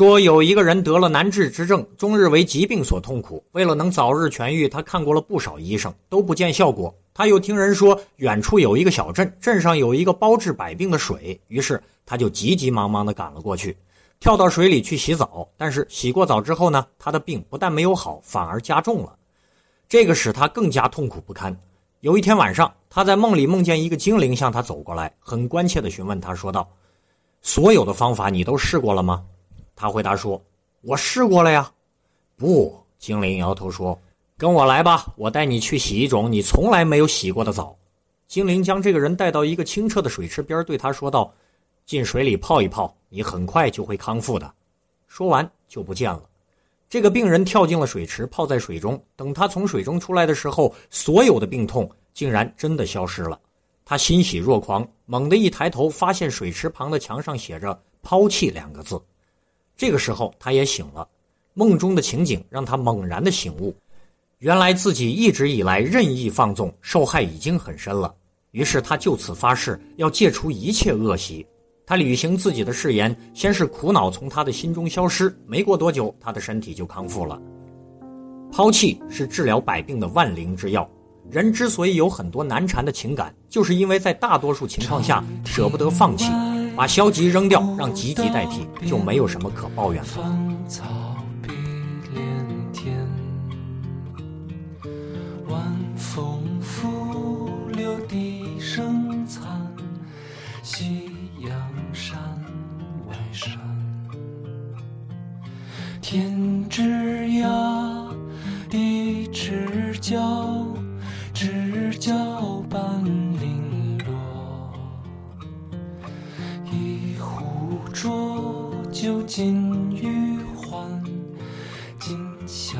说有一个人得了难治之症，终日为疾病所痛苦。为了能早日痊愈，他看过了不少医生，都不见效果。他又听人说远处有一个小镇，镇上有一个包治百病的水，于是他就急急忙忙地赶了过去，跳到水里去洗澡。但是洗过澡之后呢，他的病不但没有好，反而加重了，这个使他更加痛苦不堪。有一天晚上，他在梦里梦见一个精灵向他走过来，很关切地询问他说道：“所有的方法你都试过了吗？”他回答说：“我试过了呀。”不，精灵摇头说：“跟我来吧，我带你去洗一种你从来没有洗过的澡。”精灵将这个人带到一个清澈的水池边，对他说道：“进水里泡一泡，你很快就会康复的。”说完就不见了。这个病人跳进了水池，泡在水中。等他从水中出来的时候，所有的病痛竟然真的消失了。他欣喜若狂，猛地一抬头，发现水池旁的墙上写着“抛弃”两个字。这个时候，他也醒了。梦中的情景让他猛然的醒悟，原来自己一直以来任意放纵，受害已经很深了。于是他就此发誓，要戒除一切恶习。他履行自己的誓言，先是苦恼从他的心中消失，没过多久，他的身体就康复了。抛弃是治疗百病的万灵之药。人之所以有很多难缠的情感，就是因为在大多数情况下舍不得放弃。把消极扔掉，让积极代替，就没有什么可抱怨的。芳草碧连天，晚风拂柳笛声残，夕阳山外山。天之涯，地之角，知交半酒尽余欢，今宵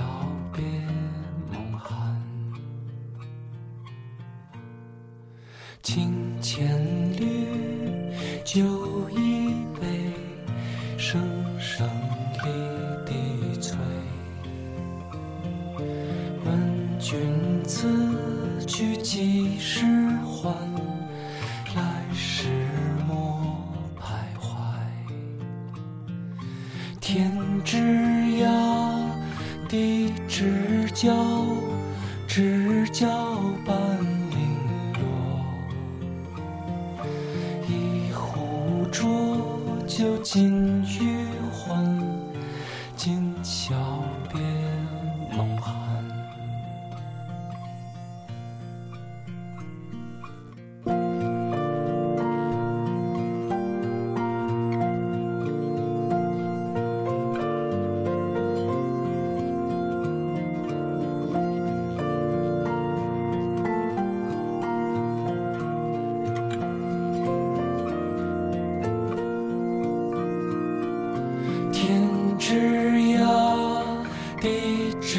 别梦寒。清千缕，酒一杯，声声离笛催。问君此去几时还？天之涯，地之角，知交半零落。一壶浊酒尽余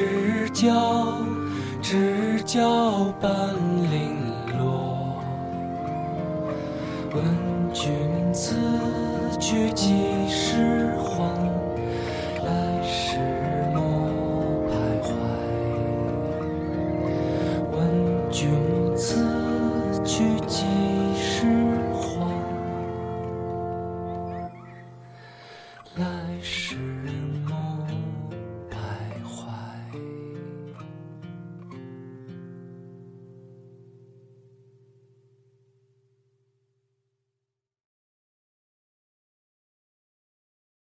知交知交半零落问君此去几时还？来时莫徘徊问君此去几时还？来时